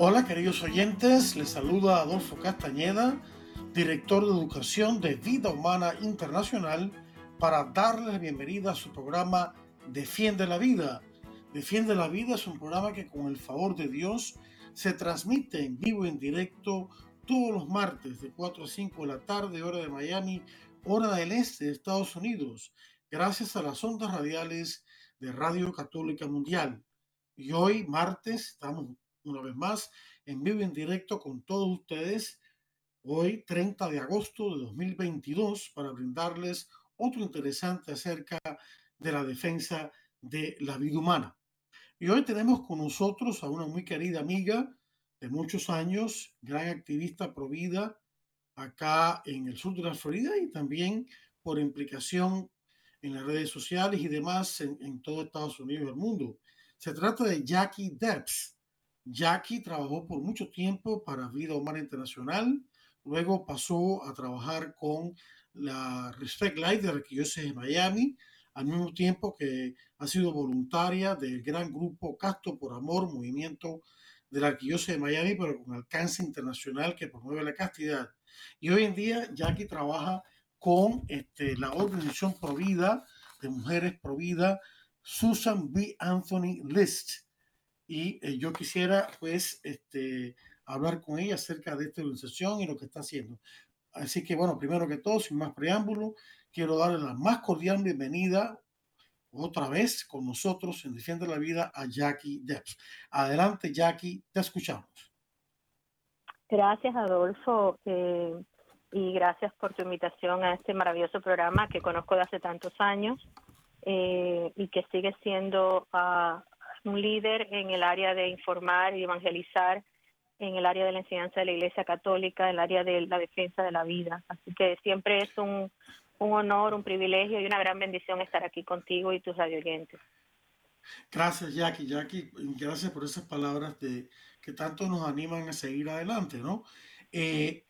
Hola queridos oyentes, les saluda Adolfo Castañeda, director de Educación de Vida Humana Internacional, para darles la bienvenida a su programa Defiende la Vida. Defiende la Vida es un programa que con el favor de Dios se transmite en vivo y en directo todos los martes de 4 a 5 de la tarde, hora de Miami, hora del este de Estados Unidos, gracias a las ondas radiales de Radio Católica Mundial. Y hoy, martes, estamos una vez más en vivo y en directo con todos ustedes, hoy 30 de agosto de 2022, para brindarles otro interesante acerca de la defensa de la vida humana. Y hoy tenemos con nosotros a una muy querida amiga de muchos años, gran activista pro vida acá en el sur de la Florida y también por implicación en las redes sociales y demás en, en todo Estados Unidos y el mundo. Se trata de Jackie Debs. Jackie trabajó por mucho tiempo para Vida Humana Internacional, luego pasó a trabajar con la Respect Life de Arquidiócesis de Miami, al mismo tiempo que ha sido voluntaria del gran grupo Casto por Amor, movimiento de la Arquidiócesis de Miami, pero con alcance internacional que promueve la castidad. Y hoy en día Jackie trabaja con este, la organización Provida de mujeres Provida, Susan B. Anthony List y eh, yo quisiera pues este, hablar con ella acerca de esta organización y lo que está haciendo. Así que bueno, primero que todo, sin más preámbulo, quiero darle la más cordial bienvenida otra vez con nosotros en Defiende la Vida a Jackie Debs. Adelante Jackie, te escuchamos. Gracias Adolfo eh, y gracias por tu invitación a este maravilloso programa que conozco de hace tantos años eh, y que sigue siendo uh, un líder en el área de informar y evangelizar, en el área de la enseñanza de la Iglesia Católica, en el área de la defensa de la vida. Así que siempre es un, un honor, un privilegio y una gran bendición estar aquí contigo y tus radioyentes. Gracias, Jackie. Jackie, gracias por esas palabras de, que tanto nos animan a seguir adelante, ¿no? Eh,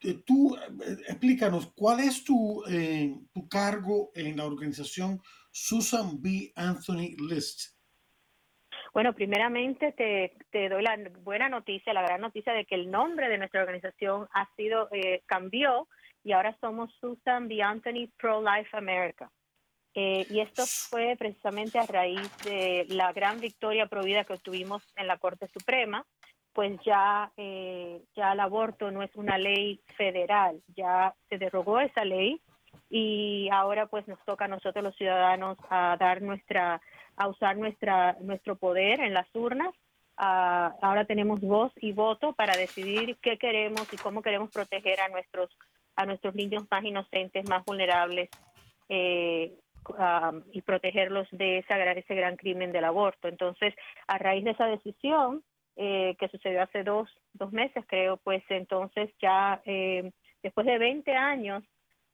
eh tú, eh, explícanos, ¿cuál es tu, eh, tu cargo en la organización Susan B. Anthony List? Bueno, primeramente te, doy la buena noticia, la gran noticia de que el nombre de nuestra organización ha sido, eh, cambió y ahora somos Susan B. Anthony Pro Life America. Eh, y esto fue precisamente a raíz de la gran victoria provida que obtuvimos en la Corte Suprema, pues ya, eh, ya el aborto no es una ley federal, ya se derogó esa ley y ahora pues nos toca a nosotros los ciudadanos a dar nuestra a usar nuestra, nuestro poder en las urnas. Uh, ahora tenemos voz y voto para decidir qué queremos y cómo queremos proteger a nuestros, a nuestros niños más inocentes, más vulnerables eh, uh, y protegerlos de ese gran crimen del aborto. Entonces, a raíz de esa decisión eh, que sucedió hace dos, dos meses, creo, pues entonces ya eh, después de 20 años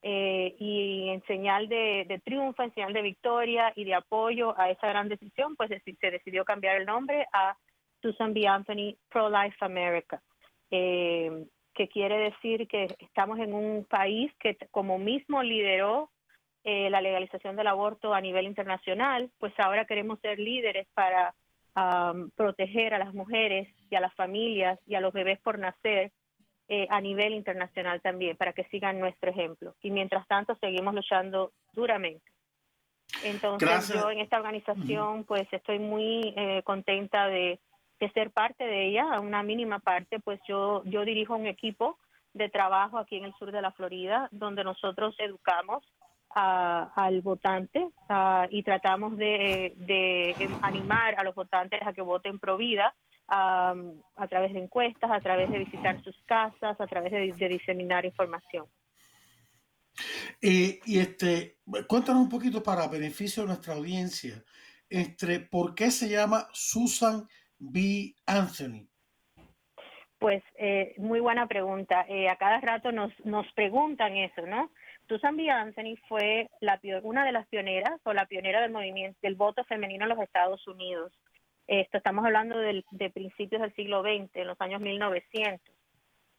eh, y en señal de, triunfo, en señal de victoria y de apoyo a esa gran decisión, pues se decidió cambiar el nombre a Susan B. Anthony Pro-Life America, eh, que quiere decir que estamos en un país que como mismo lideró eh, la legalización del aborto a nivel internacional, pues ahora queremos ser líderes para um, proteger a las mujeres y a las familias y a los bebés por nacer eh, a nivel internacional también, para que sigan nuestro ejemplo. Y mientras tanto, seguimos luchando duramente. Entonces, yo en esta organización, pues estoy muy eh, contenta de, ser parte de ella, a una mínima parte, pues yo, yo dirijo un equipo de trabajo aquí en el sur de la Florida, donde nosotros educamos al votante y tratamos de, de, animar a los votantes a que voten pro vida a través de encuestas, a través de visitar sus casas, a través de, diseminar información. Eh, y este, cuéntanos un poquito para beneficio de nuestra audiencia, este, ¿por qué se llama Susan B. Anthony? Pues eh, muy buena pregunta. Eh, a cada rato nos, nos preguntan eso, ¿no? Susan B. Anthony fue la, una de las pioneras o la pionera del movimiento del voto femenino en los Estados Unidos. Esto estamos hablando del, de principios del siglo XX, en los años 1900.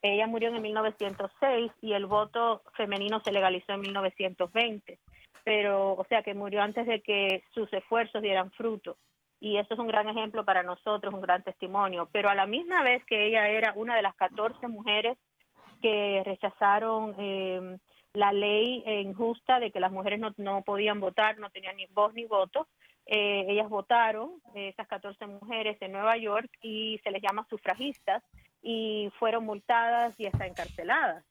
Ella murió en 1906 y el voto femenino se legalizó en 1920. Pero, o sea, que murió antes de que sus esfuerzos dieran fruto. Y eso es un gran ejemplo para nosotros, un gran testimonio. Pero a la misma vez que ella era una de las 14 mujeres que rechazaron eh, la ley injusta de que las mujeres no, no podían votar, no tenían ni voz ni voto. Eh, ellas votaron, esas 14 mujeres en Nueva York, y se les llama sufragistas, y fueron multadas y hasta encarceladas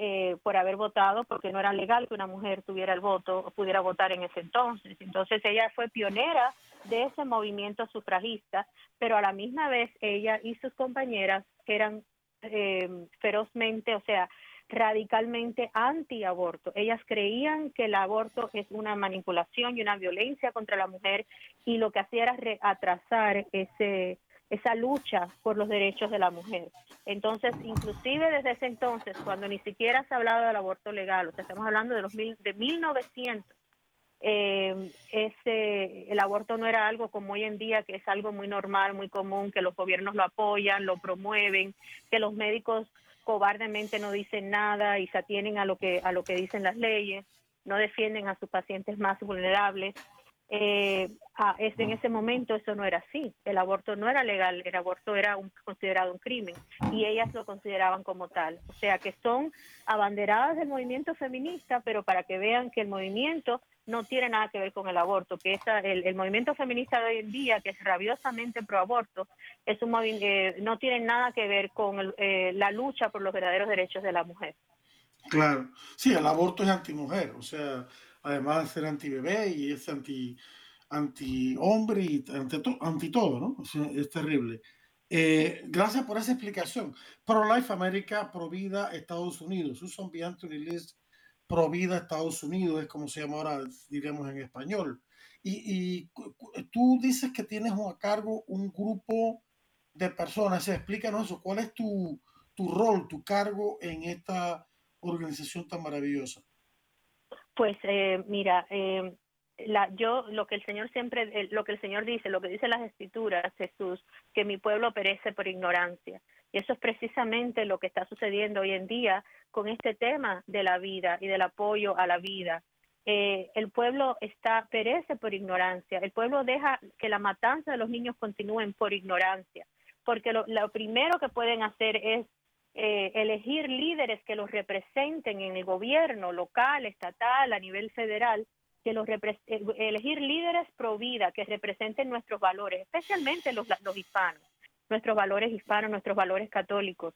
eh, por haber votado, porque no era legal que una mujer tuviera el voto o pudiera votar en ese entonces. Entonces ella fue pionera de ese movimiento sufragista, pero a la misma vez ella y sus compañeras eran eh, ferozmente, o sea, radicalmente anti-aborto. Ellas creían que el aborto es una manipulación y una violencia contra la mujer y lo que hacía era atrasar ese, esa lucha por los derechos de la mujer. Entonces, inclusive desde ese entonces, cuando ni siquiera se hablaba del aborto legal, o sea, estamos hablando de los mil, de 1900, eh, ese, el aborto no era algo como hoy en día, que es algo muy normal, muy común, que los gobiernos lo apoyan, lo promueven, que los médicos cobardemente no dicen nada y se atienen a lo que a lo que dicen las leyes, no defienden a sus pacientes más vulnerables. Eh, en ese momento eso no era así. El aborto no era legal, el aborto era un, considerado un crimen y ellas lo consideraban como tal. O sea que son abanderadas del movimiento feminista, pero para que vean que el movimiento no tiene nada que ver con el aborto, que esa, el, movimiento feminista de hoy en día, que es rabiosamente pro aborto, es un eh, no tiene nada que ver con eh, la lucha por los verdaderos derechos de la mujer. Claro, sí, el aborto es antimujer, o sea, además de ser anti-bebé y es anti, anti hombre y anti, todo, ¿no? es terrible. Eh, gracias por esa explicación. Pro Life America, Pro Vida Estados Unidos. Susan B. Anthony List Provida Estados Unidos, es como se llama ahora, diremos en español. Y, tú dices que tienes a cargo un grupo de personas. Explícanos eso. ¿Cuál es tu, rol, tu cargo en esta organización tan maravillosa? Pues eh, mira, eh, la, yo lo que el Señor siempre, lo que el Señor dice, lo que dice las Escrituras, Jesús, que mi pueblo perece por ignorancia. Y eso es precisamente lo que está sucediendo hoy en día con este tema de la vida y del apoyo a la vida. Eh, el pueblo está perece por ignorancia. El pueblo deja que la matanza de los niños continúen por ignorancia, porque lo, primero que pueden hacer es eh, elegir líderes que los representen en el gobierno local, estatal, a nivel federal, que los eh, elegir líderes pro vida que representen nuestros valores, especialmente los, los hispanos, nuestros valores hispanos, nuestros valores católicos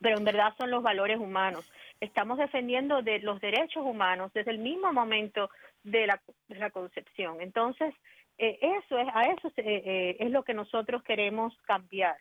pero en verdad son los valores humanos. Estamos defendiendo de los derechos humanos desde el mismo momento de la, concepción. Entonces, eh, eso es a eso eh, eh, es lo que nosotros queremos cambiar.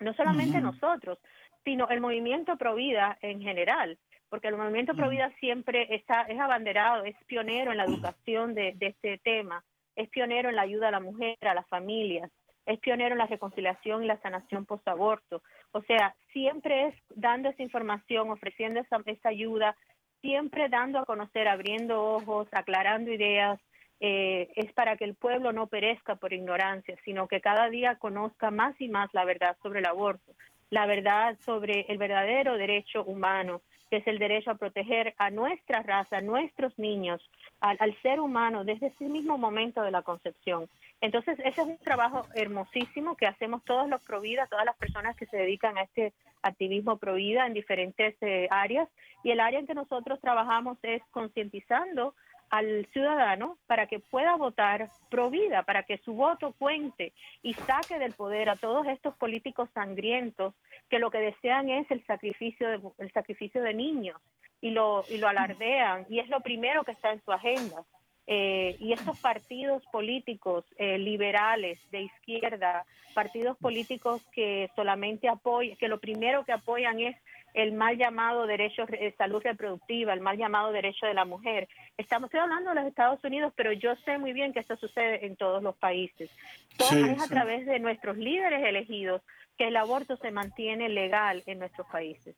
No solamente nosotros, sino el movimiento Provida en general, porque el movimiento Provida siempre está es abanderado, es pionero en la educación de, de este tema, es pionero en la ayuda a la mujer, a las familias, es pionero en la reconciliación y la sanación post-aborto. O sea, siempre es dando esa información, ofreciendo esa, ayuda, siempre dando a conocer, abriendo ojos, aclarando ideas, eh, es para que el pueblo no perezca por ignorancia, sino que cada día conozca más y más la verdad sobre el aborto, la verdad sobre el verdadero derecho humano, que es el derecho a proteger a nuestra raza, a nuestros niños, al, ser humano desde ese mismo momento de la concepción. Entonces, ese es un trabajo hermosísimo que hacemos todos los Provida, todas las personas que se dedican a este activismo Provida en diferentes eh, áreas. Y el área en que nosotros trabajamos es concientizando al ciudadano para que pueda votar pro vida, para que su voto cuente y saque del poder a todos estos políticos sangrientos que lo que desean es el sacrificio de, el sacrificio de niños y lo, y lo alardean y es lo primero que está en su agenda. Eh, y estos partidos políticos eh, liberales de izquierda, partidos políticos que solamente apoyan, que lo primero que apoyan es el mal llamado derecho de salud reproductiva, el mal llamado derecho de la mujer. Estamos hablando de los Estados Unidos, pero yo sé muy bien que esto sucede en todos los países. Todo es a través de nuestros líderes elegidos que el aborto se mantiene legal en nuestros países.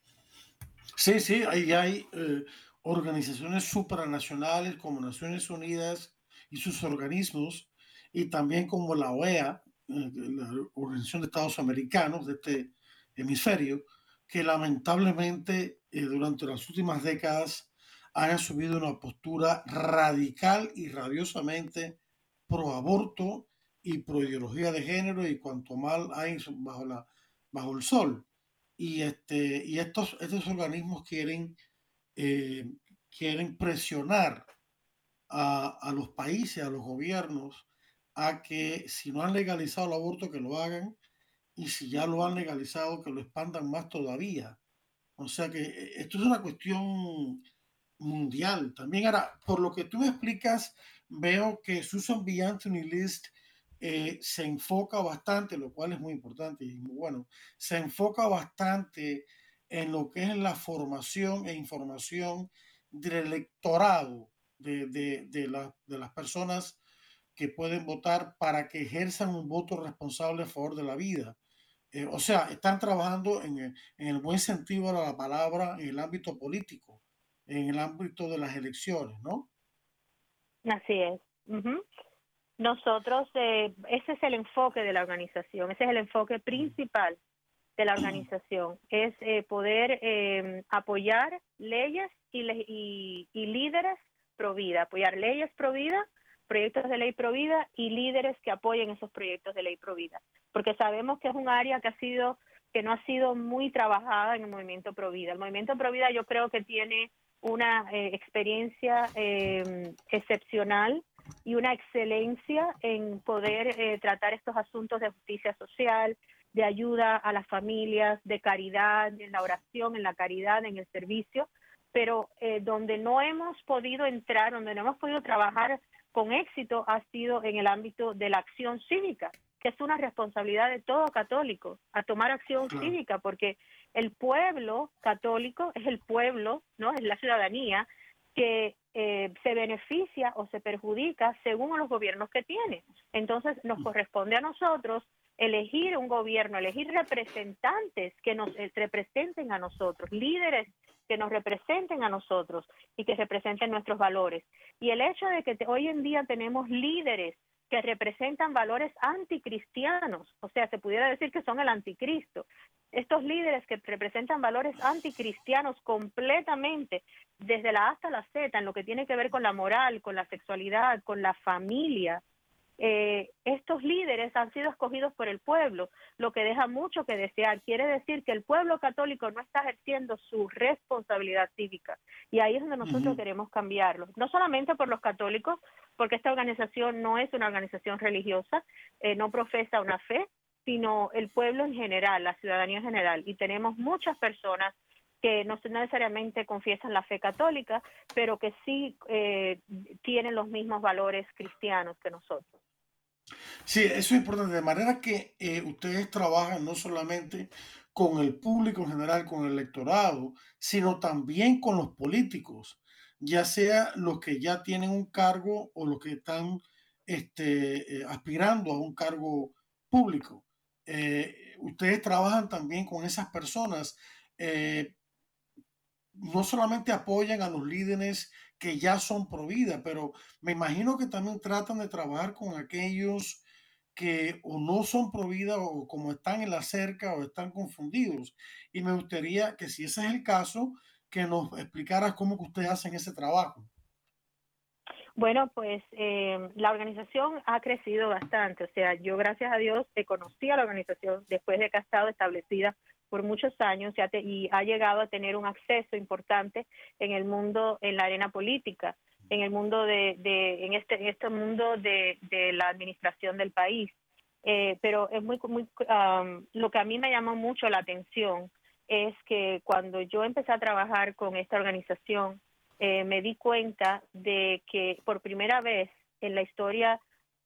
Sí, sí, ahí hay eh, organizaciones supranacionales como Naciones Unidas y sus organismos, y también como la OEA, eh, la Organización de Estados Americanos de este hemisferio, que lamentablemente eh, durante las últimas décadas han asumido una postura radical y radiosamente pro aborto y pro ideología de género y cuanto mal hay bajo, la, bajo el sol. Y, este, y estos, estos organismos quieren, eh, quieren presionar a, a los países, a los gobiernos, a que si no han legalizado el aborto, que lo hagan, y si ya lo han legalizado, que lo expandan más todavía. O sea que eh, esto es una cuestión mundial. También ahora, por lo que tú me explicas, veo que Susan B. Anthony List eh, se enfoca bastante, lo cual es muy importante y muy bueno, se enfoca bastante en lo que es la formación e información del electorado de, de, de, de las personas que pueden votar para que ejerzan un voto responsable a favor de la vida. Eh, o sea, están trabajando en el, en el, buen sentido de la palabra en el ámbito político, en el ámbito de las elecciones, ¿no? Así es. Nosotros, eh, ese es el enfoque de la organización, ese es el enfoque principal de la organización, es eh, poder eh, apoyar leyes y, y, y líderes pro vida, apoyar leyes pro vida proyectos de ley provida y líderes que apoyen esos proyectos de ley provida, porque sabemos que es un área que ha sido que no ha sido muy trabajada en el movimiento provida. El movimiento provida yo creo que tiene una eh, experiencia eh, excepcional y una excelencia en poder eh, tratar estos asuntos de justicia social, de ayuda a las familias, de caridad, en la oración, en la caridad, en el servicio, pero donde no hemos podido entrar, donde no hemos podido trabajar con éxito ha sido en el ámbito de la acción cívica, que es una responsabilidad de todo católico, a tomar acción cívica, porque el pueblo católico es el pueblo, ¿no? Es la ciudadanía que eh, se beneficia o se perjudica según los gobiernos que tiene. Entonces nos mm. corresponde a nosotros elegir un gobierno, elegir representantes que nos eh, representen a nosotros, líderes que nos representen a nosotros y que representen nuestros valores. Y el hecho de que hoy en día tenemos líderes que representan valores anticristianos, o sea, se pudiera decir que son el anticristo. Estos líderes que representan valores anticristianos completamente, desde la A hasta la Z, en lo que tiene que ver con la moral, con la sexualidad, con la familia, eh, estos líderes han sido escogidos por el pueblo, lo que deja mucho que desear. Quiere decir que el pueblo católico no está ejerciendo su responsabilidad cívica. Y ahí es donde nosotros queremos cambiarlo. No solamente por los católicos, porque esta organización no es una organización religiosa, eh, no profesa una fe, sino el pueblo en general, la ciudadanía en general. Y tenemos muchas personas que no necesariamente confiesan la fe católica, pero que sí eh, tienen los mismos valores cristianos que nosotros. Sí, eso es importante. De manera que eh, ustedes trabajan no solamente con el público en general, con el electorado, sino también con los políticos, ya sea los que ya tienen un cargo o los que están este, eh, aspirando a un cargo público. Eh, ustedes trabajan también con esas personas. no solamente apoyan a los líderes que ya son pro vida, pero me imagino que también tratan de trabajar con aquellos que o no son pro vida o como están en la cerca o están confundidos. Y me gustaría que si ese es el caso, que nos explicaras cómo que ustedes hacen ese trabajo. Bueno, pues eh, la organización ha crecido bastante. O sea, yo gracias a Dios conocí a la organización después de que ha estado establecida por muchos años y ha, llegado a tener un acceso importante en el mundo, en la arena política, en el mundo de, en este, en este mundo de, la administración del país. Eh, pero es muy, muy um, lo que a mí me llamó mucho la atención es que cuando yo empecé a trabajar con esta organización, eh, me di cuenta de que por primera vez en la historia,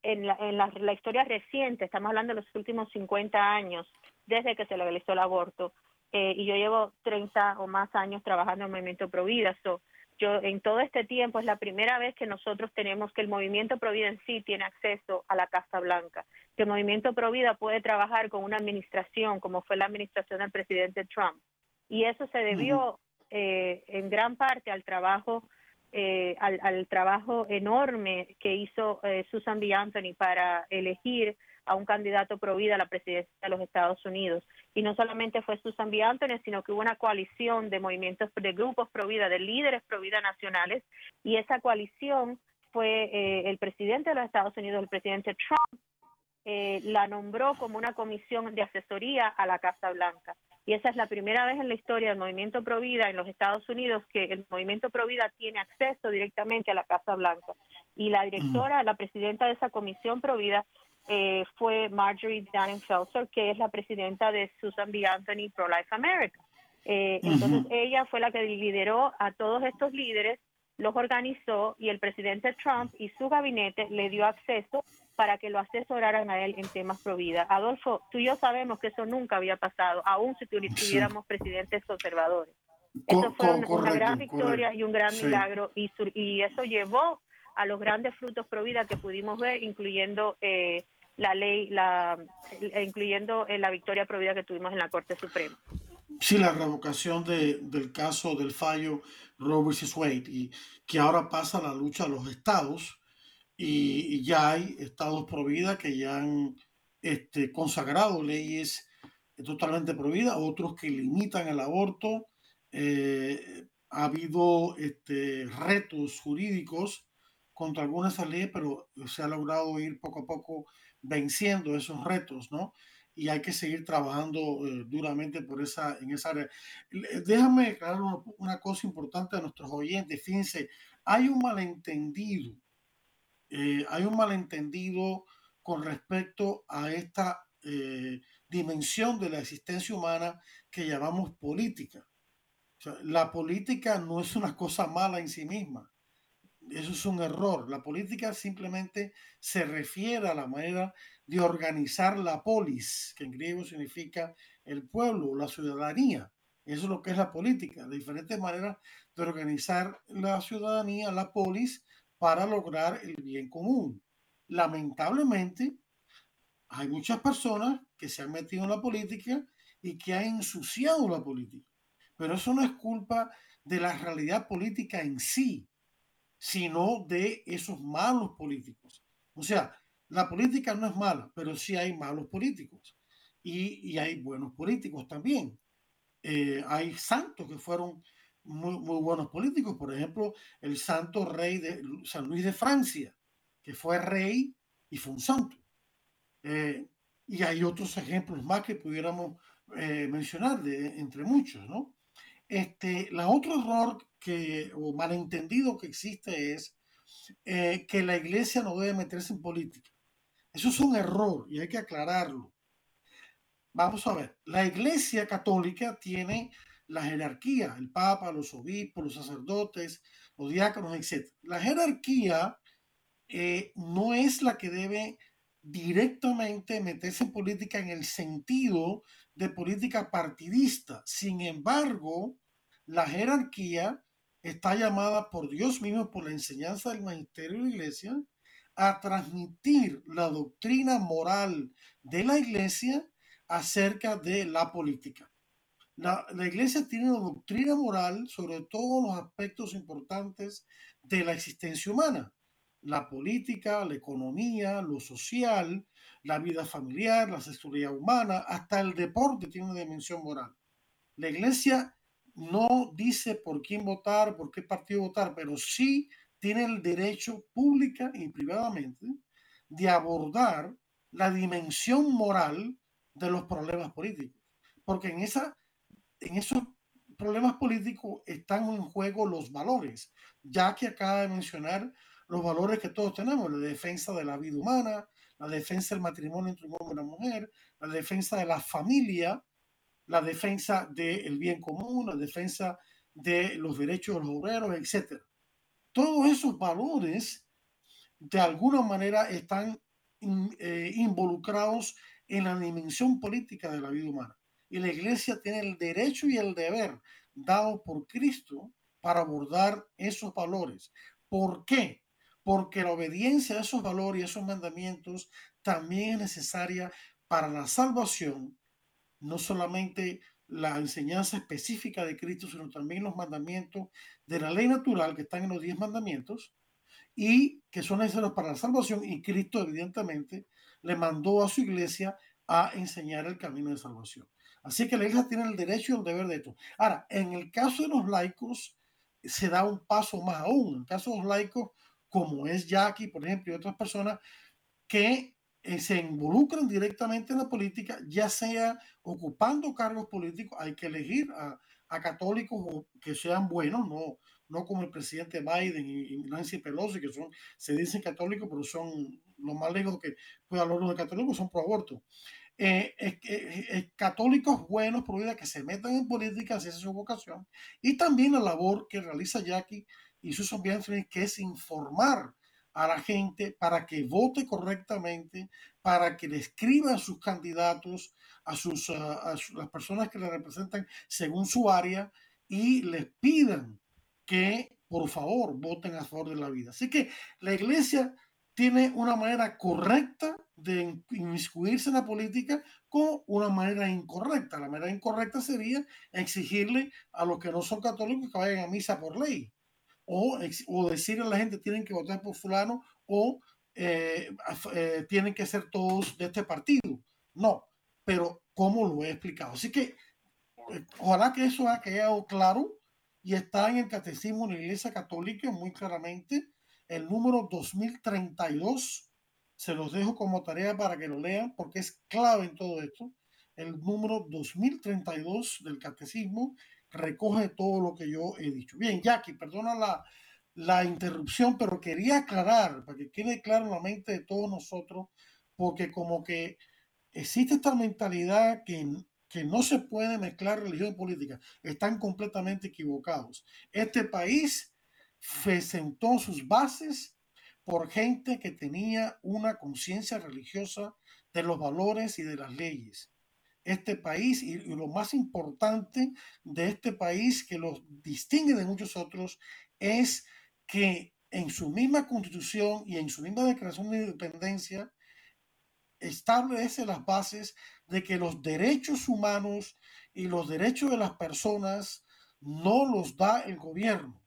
en la, en la historia reciente, estamos hablando de los últimos 50 años, desde que se legalizó el aborto, eh, y yo llevo 30 o más años trabajando en el movimiento Provida. So, yo en todo este tiempo es la primera vez que nosotros tenemos que el movimiento Provida en sí tiene acceso a la Casa Blanca, que el movimiento Provida puede trabajar con una administración como fue la administración del presidente Trump. Y eso se debió eh, en gran parte al trabajo eh, al, trabajo enorme que hizo eh, Susan B. Anthony para elegir a un candidato pro vida a la presidencia de los Estados Unidos. Y no solamente fue Susan B. Anthony, sino que hubo una coalición de movimientos, de grupos pro vida, de líderes pro vida nacionales, y esa coalición fue eh, el presidente de los Estados Unidos, el presidente Trump, la nombró como una comisión de asesoría a la Casa Blanca. Y esa es la primera vez en la historia del movimiento Provida en los Estados Unidos que el movimiento Provida tiene acceso directamente a la Casa Blanca. Y la directora, la presidenta de esa comisión Provida eh, fue Marjorie Dannenfelser, que es la presidenta de Susan B. Anthony Pro Life America. Eh, entonces ella fue la que lideró a todos estos líderes, los organizó y el presidente Trump y su gabinete le dio acceso para que lo asesoraran a él en temas pro vida. Adolfo, tú y yo sabemos que eso nunca había pasado, aún si tuviéramos presidentes conservadores. Eso fue una, gran victoria y un gran milagro y, y eso llevó a los grandes frutos pro vida que pudimos ver, incluyendo eh, la ley, la, incluyendo eh, la victoria pro vida que tuvimos en la Corte Suprema. Sí, la revocación de, del caso del fallo Roe vs. Wade y que ahora pasa la lucha a los estados y, ya hay estados pro vida que ya han este, consagrado leyes totalmente prohibidas, otros que limitan el aborto. Eh, ha habido este, retos jurídicos contra algunas leyes, pero se ha logrado ir poco a poco venciendo esos retos, ¿no? Y hay que seguir trabajando eh, duramente por esa, en esa área. Déjame aclarar una, una cosa importante a nuestros oyentes. Fíjense, hay un malentendido eh, hay un malentendido con respecto a esta eh, dimensión de la existencia humana que llamamos política. la política no es una cosa mala en sí misma. Eso es un error. La política simplemente se refiere a la manera de organizar la polis, que en griego significa el pueblo, la ciudadanía. Eso es lo que es la política, de diferentes maneras de organizar la ciudadanía, la polis, para lograr el bien común. Lamentablemente, hay muchas personas que se han metido en la política y que han ensuciado la política. Pero eso no es culpa de la realidad política en sí, sino de esos malos políticos. O sea, la política no es mala, pero sí hay malos políticos y, hay buenos políticos también. Eh, hay santos que fueron muy, buenos políticos. Por ejemplo, el santo rey de San Luis de Francia, que fue rey y fue un santo. Eh, y hay otros ejemplos más que pudiéramos eh, mencionar, de, entre muchos, ¿no? Este, la otro error que, o malentendido que existe es eh, que la iglesia no debe meterse en política. Eso es un error y hay que aclararlo. Vamos a ver, la iglesia católica tiene la jerarquía, el papa, los obispos, los sacerdotes, los diáconos, etc. La jerarquía eh, no es la que debe directamente meterse en política en el sentido de política partidista. Sin embargo, la jerarquía está llamada por Dios mismo, por la enseñanza del magisterio de la iglesia, a transmitir la doctrina moral de la iglesia acerca de la política. La, iglesia tiene una doctrina moral sobre todos los aspectos importantes de la existencia humana. La política, la economía, lo social, la vida familiar, la sexualidad humana, hasta el deporte tiene una dimensión moral. La iglesia no dice por quién votar, por qué partido votar, pero sí tiene el derecho pública y privadamente de abordar la dimensión moral de los problemas políticos. Porque en esa en esos problemas políticos están en juego los valores, ya que acaba de mencionar los valores que todos tenemos, la defensa de la vida humana, la defensa del matrimonio entre un hombre y una mujer, la defensa de la familia, la defensa del bien común, la defensa de los derechos de los obreros, etc. Todos esos valores de alguna manera están eh, involucrados en la dimensión política de la vida humana. y la iglesia tiene el derecho y el deber dado por Cristo para abordar esos valores. ¿Por qué? Porque la obediencia a esos valores y esos mandamientos también es necesaria para la salvación, no solamente la enseñanza específica de Cristo, sino también los mandamientos de la ley natural que están en los diez mandamientos y que son necesarios para la salvación. Y Cristo, evidentemente, le mandó a su iglesia a enseñar el camino de salvación. Así que la iglesia tiene el derecho y el deber de esto. Ahora, en el caso de los laicos, se da un paso más aún. En el caso de los laicos, como es Jackie, por ejemplo, y otras personas que eh, se involucran directamente en la política, ya sea ocupando cargos políticos, hay que elegir a, católicos que sean buenos, no, no como el presidente Biden y, Nancy Pelosi, que son, se dicen católicos, pero son lo más lejos que puede hablar de católicos, son pro aborto. Eh, católicos buenos, por vida que se metan en política, esa es su vocación, y también la labor que realiza Jackie y sus ambientes, que es informar a la gente para que vote correctamente, para que le escriban sus candidatos a, sus, a, las personas que le representan según su área y les pidan que por favor voten a favor de la vida. Así que la iglesia tiene una manera correcta de inmiscuirse en la política con una manera incorrecta. La manera incorrecta sería exigirle a los que no son católicos que vayan a misa por ley o, o decirle a la gente tienen que votar por fulano o eh, eh, tienen que ser todos de este partido. No, pero ¿cómo lo he explicado? Así que eh, ojalá que eso haya quedado claro y está en el Catecismo de la Iglesia Católica muy claramente. El número 2032, se los dejo como tarea para que lo lean porque es clave en todo esto. El número 2032 del Catecismo recoge todo lo que yo he dicho. Bien, Jackie, perdona la, la interrupción, pero quería aclarar, para que quede claro en la mente de todos nosotros, porque como que existe esta mentalidad que, que no se puede mezclar religión y política. Están completamente equivocados. Este país sentó sus bases por gente que tenía una conciencia religiosa de los valores y de las leyes este país y, lo más importante de este país que lo distingue de muchos otros es que en su misma constitución y en su misma declaración de independencia establece las bases de que los derechos humanos y los derechos de las personas no los da el gobierno,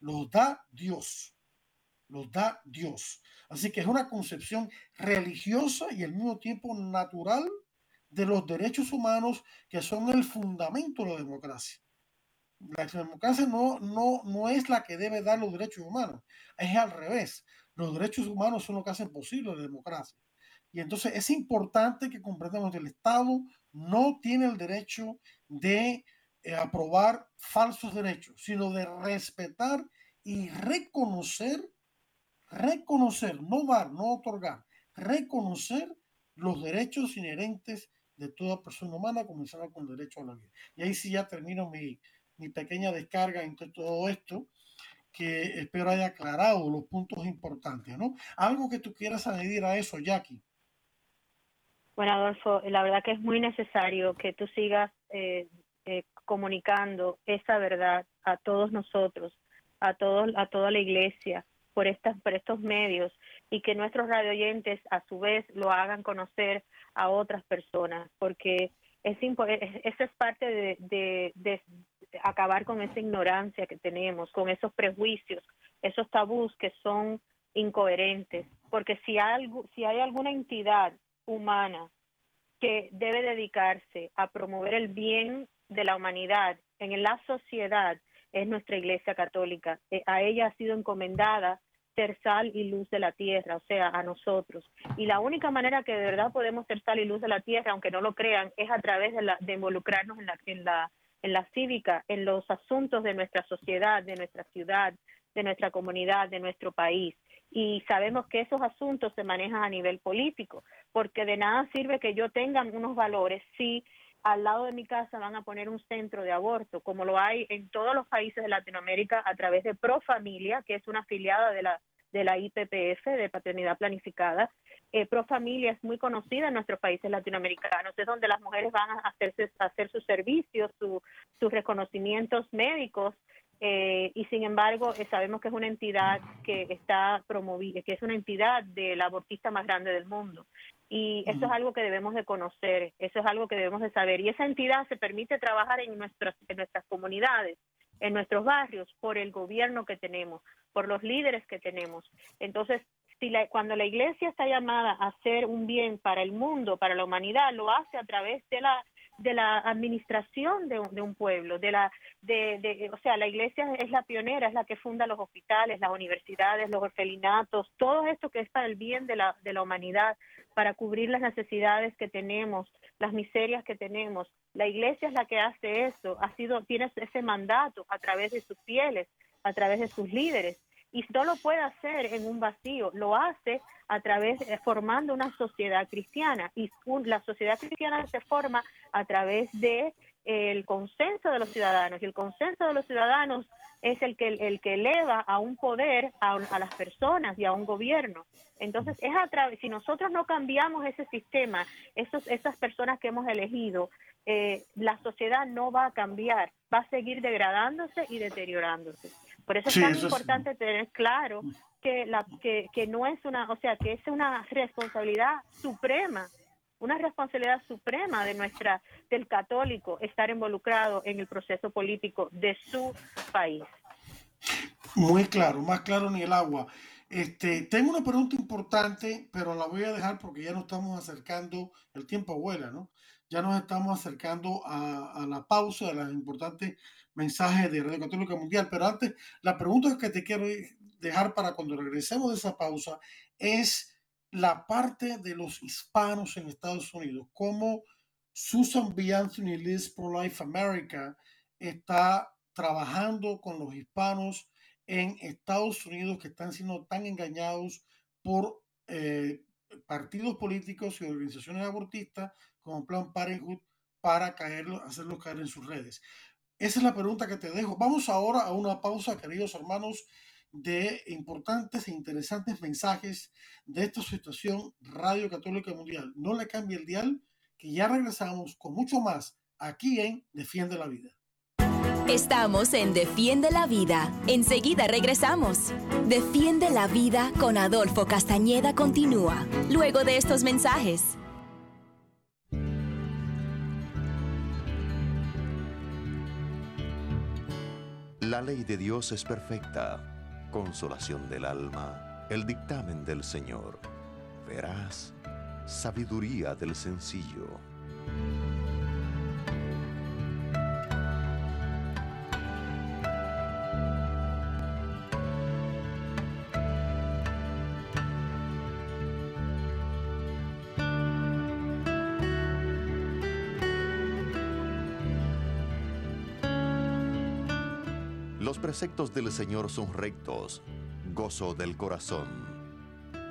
los da Dios, los da Dios. Así que es una concepción religiosa y al mismo tiempo natural de los derechos humanos que son el fundamento de la democracia. La democracia no, no, no es la que debe dar los derechos humanos, es al revés. Los derechos humanos son lo que hacen posible la democracia. Y entonces es importante que comprendamos que el Estado no tiene el derecho de eh, aprobar falsos derechos, sino de respetar y reconocer, reconocer, no dar, no otorgar, reconocer los derechos inherentes de toda persona humana, comenzando con derecho a la vida. Y ahí sí ya termino mi, mi pequeña descarga entre todo esto, que espero haya aclarado los puntos importantes, ¿no? Algo que tú quieras añadir a eso, Jackie. Bueno, Adolfo, la verdad que es muy necesario que tú sigas eh, eh, comunicando esa verdad a todos nosotros, a todos, a toda la iglesia, por estas, por estos medios, y que nuestros radioyentes a su vez lo hagan conocer a otras personas, porque es esa es parte de, de, acabar con esa ignorancia que tenemos, con esos prejuicios, esos tabús que son incoherentes, porque si hay, si hay alguna entidad humana que debe dedicarse a promover el bien de la humanidad en la sociedad, es nuestra Iglesia Católica. Eh, a ella ha sido encomendada ser sal y luz de la tierra, o sea, a nosotros. Y la única manera que de verdad podemos ser sal y luz de la tierra, aunque no lo crean, es a través de, la, de involucrarnos en la, en, la, en la cívica, en los asuntos de nuestra sociedad, de nuestra ciudad, de nuestra comunidad, de nuestro país. Y sabemos que esos asuntos se manejan a nivel político, porque de nada sirve que yo tenga unos valores si al lado de mi casa van a poner un centro de aborto, como lo hay en todos los países de Latinoamérica a través de Pro Familia, que es una afiliada de la, de la IPPF, de Paternidad Planificada, eh, pro familia es muy conocida en nuestros países latinoamericanos, es donde las mujeres van a, hacerse, hacer sus servicios, sus reconocimientos médicos, eh, y sin embargo eh, sabemos que es una entidad que está promovida, que es una entidad del abortista más grande del mundo. Y eso es algo que debemos de conocer, eso es algo que debemos de saber. Y esa entidad se permite trabajar en nuestras, en nuestras comunidades, en nuestros barrios, por el gobierno que tenemos, por los líderes que tenemos. Entonces, si cuando la iglesia está llamada a hacer un bien para el mundo, para la humanidad, lo hace a través de la de la administración de, un pueblo, de la, de, o sea, la iglesia es la pionera, es la que funda los hospitales, las universidades, los orfelinatos, todo esto que es para el bien de la, de la humanidad, para cubrir las necesidades que tenemos, las miserias que tenemos. La iglesia es la que hace eso, ha sido, tiene ese mandato a través de sus fieles, a través de sus líderes y no lo puede hacer en un vacío, lo hace a través, de formando una sociedad cristiana y la sociedad cristiana se forma a través de el consenso de los ciudadanos y el consenso de los ciudadanos es el que el que eleva a un poder a, a las personas y a un gobierno. Entonces es a través si nosotros no cambiamos ese sistema, esos esas personas que hemos elegido, eh, la sociedad no va a cambiar, va a seguir degradándose y deteriorándose. Por eso es tan importante tener claro que, la, que, que no es una, o sea, que es una responsabilidad suprema una responsabilidad suprema de nuestra del católico estar involucrado en el proceso político de su país. Muy claro, más claro ni el agua. Este, tengo una pregunta importante, pero la voy a dejar porque ya nos estamos acercando, el tiempo vuela, ¿no? Ya nos estamos acercando a, a la pausa de los importantes mensajes de Radio Católica Mundial. Pero antes, la pregunta que te quiero dejar para cuando regresemos de esa pausa es la parte de los hispanos en Estados Unidos. Cómo Susan B. Anthony Liz Pro Life America está trabajando con los hispanos en Estados Unidos que están siendo tan engañados por eh, partidos políticos y organizaciones abortistas como Plan Parenthood para caerlo, hacerlos caer en sus redes. Esa es la pregunta que te dejo. Vamos ahora a una pausa, queridos hermanos, de importantes e interesantes mensajes de esta situación Radio Católica Mundial. No le cambie el dial, que ya regresamos con mucho más aquí en Defiende la Vida. Estamos en Defiende la Vida. Enseguida regresamos. Defiende la Vida con Adolfo Castañeda continúa, luego de estos mensajes. La ley de Dios es perfecta, consolación del alma, el dictamen del Señor. Verás, sabiduría del sencillo. Preceptos del Señor son rectos, gozo del corazón.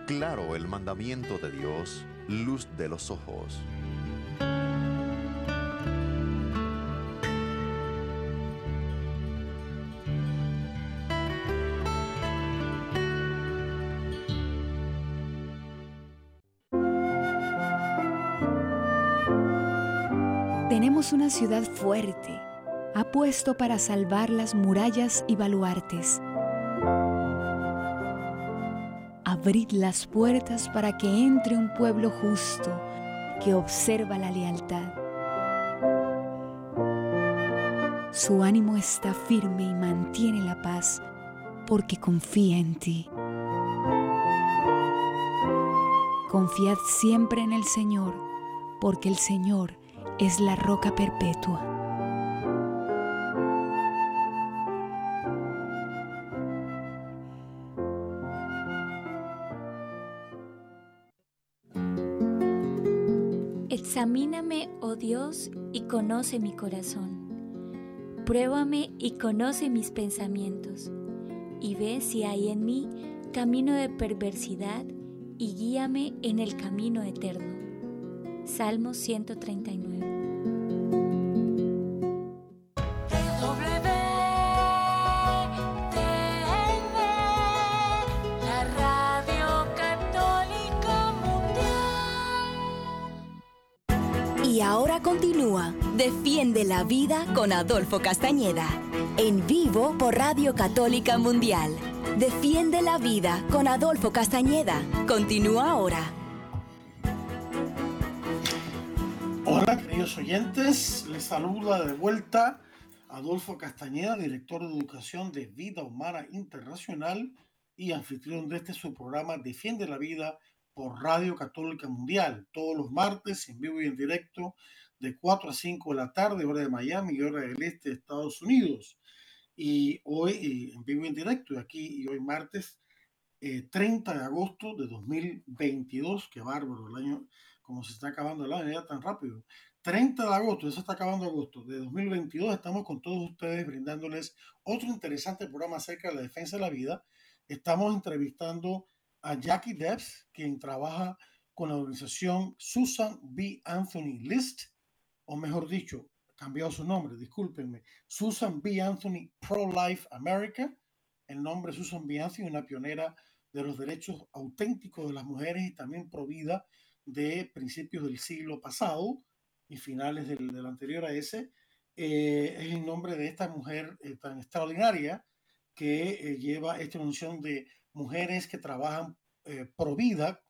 Claro el mandamiento de Dios, luz de los ojos. Tenemos una ciudad fuerte ha puesto para salvar las murallas y baluartes. Abrid las puertas para que entre un pueblo justo que observa la lealtad. Su ánimo está firme y mantiene la paz porque confía en ti. Confiad siempre en el Señor, porque el Señor es la roca perpetua. Examíname, oh Dios, y conoce mi corazón. Pruébame y conoce mis pensamientos, y ve si hay en mí camino de perversidad, y guíame en el camino eterno. Salmo 139. Defiende la Vida con Adolfo Castañeda. En vivo por Radio Católica Mundial. Defiende la Vida con Adolfo Castañeda. Continúa ahora. Hola queridos oyentes, les saluda de vuelta Adolfo Castañeda, director de Educación de Vida Humana Internacional y anfitrión de este su programa Defiende la Vida por Radio Católica Mundial, todos los martes en vivo y en directo de 4 a 5 de la tarde, hora de Miami y hora del este de Estados Unidos. Y hoy eh, en vivo y en directo, aquí y hoy martes 30 eh, de agosto de 2022, qué bárbaro, el año, como se está acabando el año tan rápido. 30 de agosto, se está acabando agosto de 2022, estamos con todos ustedes brindándoles otro interesante programa acerca de la defensa de la vida. Estamos entrevistando a Jackie Debs, quien trabaja con la organización Susan B. Anthony List, o mejor dicho, cambiado su nombre, discúlpenme, Susan B. Anthony Pro-Life America. El nombre Susan B. Anthony, una pionera de los derechos auténticos de las mujeres y también provida de principios del siglo pasado y finales del, anterior a ese. Eh, es el nombre de esta mujer eh, tan extraordinaria que eh, lleva esta función de mujeres que trabajan eh, pro vida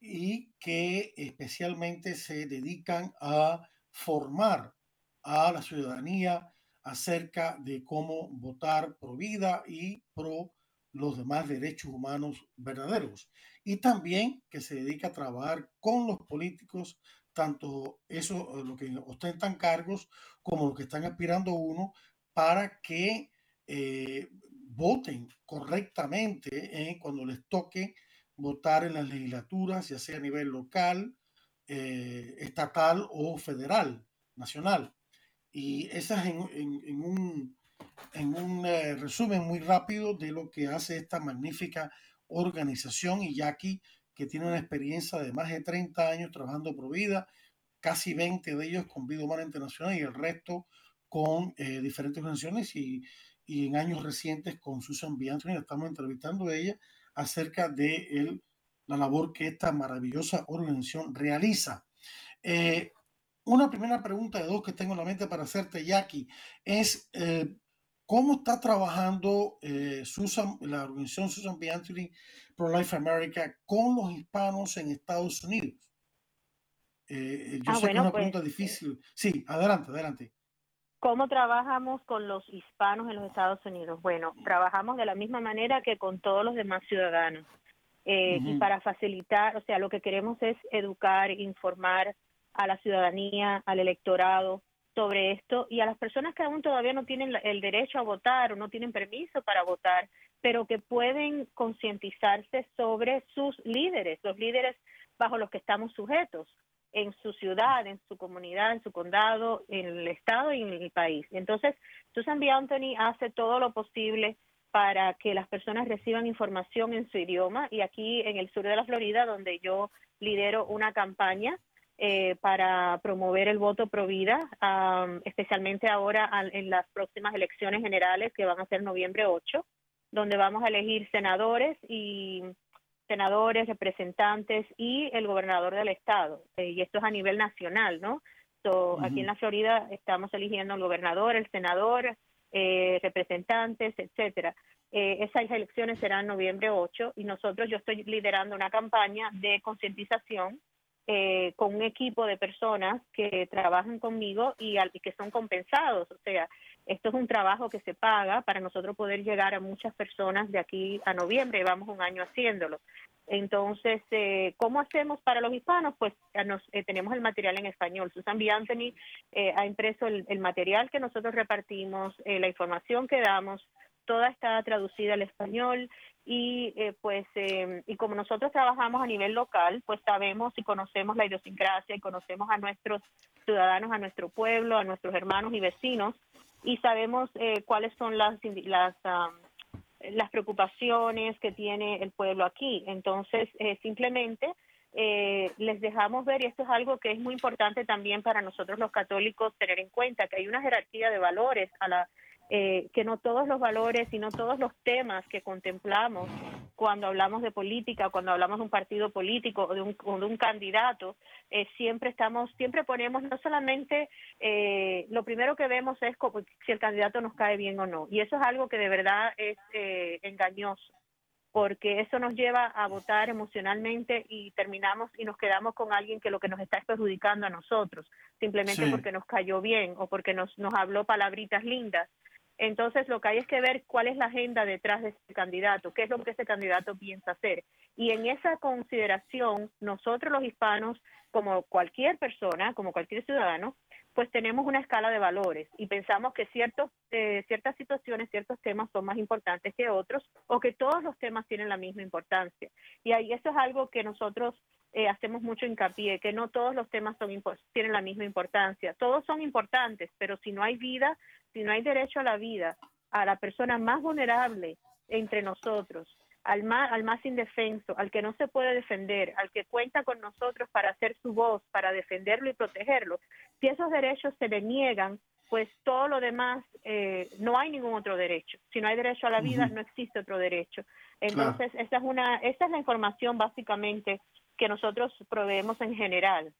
y que especialmente se dedican a formar a la ciudadanía acerca de cómo votar pro vida y pro los demás derechos humanos verdaderos. Y también que se dedica a trabajar con los políticos, tanto eso, eh, lo que ostentan cargos, como los que están aspirando uno, para que eh, voten correctamente eh, cuando les toque votar en las legislaturas, ya sea a nivel local, eh, estatal o federal, nacional. Y esa es en, un, en un eh, resumen muy rápido de lo que hace esta magnífica organización y Jackie, que tiene una experiencia de más de 30 años trabajando por vida, casi 20 de ellos con Vida Humana Internacional y el resto con diferentes organizaciones y y en años recientes con Susan B. Anthony, estamos entrevistando a ella acerca de el, la labor que esta maravillosa organización realiza. Eh, una primera pregunta de dos que tengo en la mente para hacerte, Jackie, es eh, cómo está trabajando eh, Susan, la organización Susan B. Anthony Pro Life America con los hispanos en Estados Unidos. yo ah, sé que es una pregunta pues, difícil. Sí, adelante, adelante. ¿Cómo trabajamos con los hispanos en los Estados Unidos? Bueno, trabajamos de la misma manera que con todos los demás ciudadanos. Eh, y para facilitar, o sea, lo que queremos es educar, informar a la ciudadanía, al electorado sobre esto y a las personas que aún todavía no tienen el derecho a votar o no tienen permiso para votar, pero que pueden concientizarse sobre sus líderes, los líderes bajo los que estamos sujetos en su ciudad, en su comunidad, en su condado, en el estado y en el país. Entonces, Susan B. Anthony hace todo lo posible para que las personas reciban información en su idioma y aquí en el sur de la Florida, donde yo lidero una campaña eh, para promover el voto pro vida, especialmente ahora en las próximas elecciones generales que van a ser noviembre 8, donde vamos a elegir senadores y senadores, representantes y el gobernador del estado. Eh, y esto es a nivel nacional, ¿no? Aquí en la Florida estamos eligiendo al gobernador, el senador, eh, representantes, etcétera. Eh, esas elecciones serán noviembre 8 y nosotros, yo estoy liderando una campaña de concientización con un equipo de personas que trabajan conmigo y, y que son compensados. O sea, esto es un trabajo que se paga para nosotros poder llegar a muchas personas de aquí a noviembre. Vamos un año haciéndolo. Entonces, eh, ¿cómo hacemos para los hispanos? Pues nos, eh, tenemos el material en español. Susan B. Anthony eh, ha impreso el, material que nosotros repartimos, la información que damos, toda está traducida al español y pues y como nosotros trabajamos a nivel local, pues sabemos y conocemos la idiosincrasia y conocemos a nuestros ciudadanos, a nuestro pueblo, a nuestros hermanos y vecinos y sabemos eh, cuáles son las las las preocupaciones que tiene el pueblo aquí. Entonces, eh, simplemente eh, les dejamos ver, y esto es algo que es muy importante también para nosotros los católicos tener en cuenta, que hay una jerarquía de valores a la eh, que no todos los valores y no todos los temas que contemplamos cuando hablamos de política, cuando hablamos de un partido político o de un, de un candidato, eh, siempre estamos, siempre ponemos no solamente eh, lo primero que vemos es si el candidato nos cae bien o no, y eso es algo que de verdad es engañoso porque eso nos lleva a votar emocionalmente y terminamos y nos quedamos con alguien que lo que nos está es perjudicando a nosotros, simplemente porque nos cayó bien o porque nos, nos habló palabritas lindas. Entonces, lo que hay es que ver cuál es la agenda detrás de ese candidato, qué es lo que ese candidato piensa hacer. Y en esa consideración, nosotros los hispanos, como cualquier persona, como cualquier ciudadano, pues tenemos una escala de valores y pensamos que ciertos, eh, ciertas situaciones, ciertos temas son más importantes que otros o que todos los temas tienen la misma importancia. Y ahí eso es algo que nosotros eh, hacemos mucho hincapié, que no todos los temas son tienen la misma importancia. Todos son importantes, pero si no hay vida, si no hay derecho a la vida, a la persona más vulnerable entre nosotros, al más, al más indefenso, al que no se puede defender, al que cuenta con nosotros para hacer su voz, para defenderlo y protegerlo, si esos derechos se le niegan, pues todo lo demás, eh, no hay ningún otro derecho. Si no hay derecho a la vida, no existe otro derecho. Entonces, esa, es una, esa es la información básicamente que nosotros proveemos en general.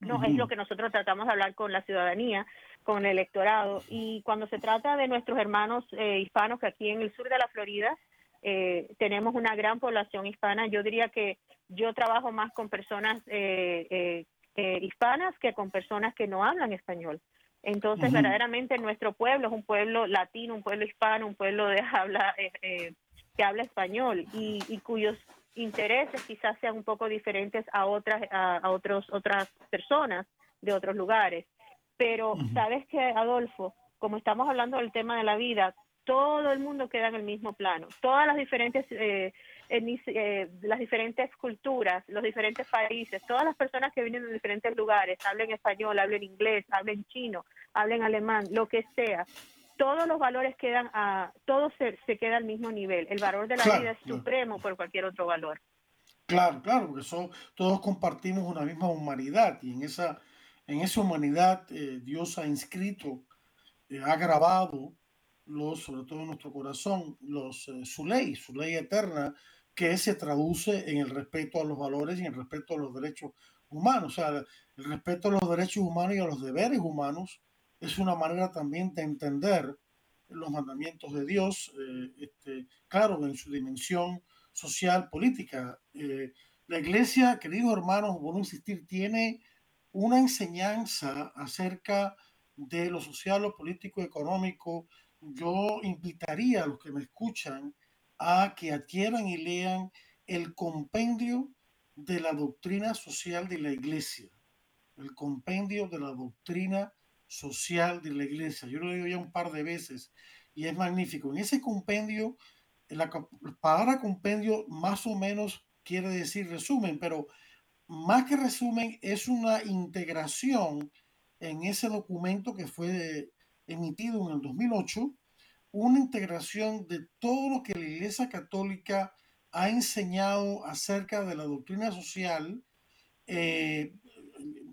No es lo que nosotros tratamos de hablar con la ciudadanía, con el electorado. Y cuando se trata de nuestros hermanos eh, hispanos que aquí en el sur de la Florida eh, tenemos una gran población hispana, yo diría que yo trabajo más con personas eh, hispanas que con personas que no hablan español. Entonces, verdaderamente nuestro pueblo es un pueblo latino, un pueblo hispano, un pueblo de habla que habla español y, y cuyos intereses quizás sean un poco diferentes a otras a, otros otras personas de otros lugares. Pero sabes que Adolfo como estamos hablando del tema de la vida todo el mundo queda en el mismo plano. Todas las diferentes eh, eh, las diferentes culturas los diferentes países todas las personas que vienen de diferentes lugares hablen español hablen inglés hablen chino hablen alemán lo que sea todos los valores quedan a, todo se, se queda al mismo nivel. El valor de la vida es supremo por cualquier otro valor. Claro, claro, porque son, todos compartimos una misma humanidad y en esa, en esa humanidad eh, Dios ha inscrito, eh, ha grabado, los, sobre todo en nuestro corazón, los, eh, su ley, su ley eterna, que se traduce en el respeto a los valores y en el respeto a los derechos humanos. O sea, el respeto a los derechos humanos y a los deberes humanos es una manera también de entender los mandamientos de Dios, eh, este, claro, en su dimensión social, política. Eh, la iglesia, queridos hermanos, por insistir, tiene una enseñanza acerca de lo social, lo político, económico. Yo invitaría a los que me escuchan a que adquieran y lean el compendio de la doctrina social de la iglesia, el compendio de la doctrina social de la iglesia. Yo lo he ya un par de veces y es magnífico. En ese compendio, la palabra compendio más o menos quiere decir resumen, pero más que resumen es una integración en ese documento que fue emitido en el 2008, una integración de todo lo que la Iglesia Católica ha enseñado acerca de la doctrina social, eh,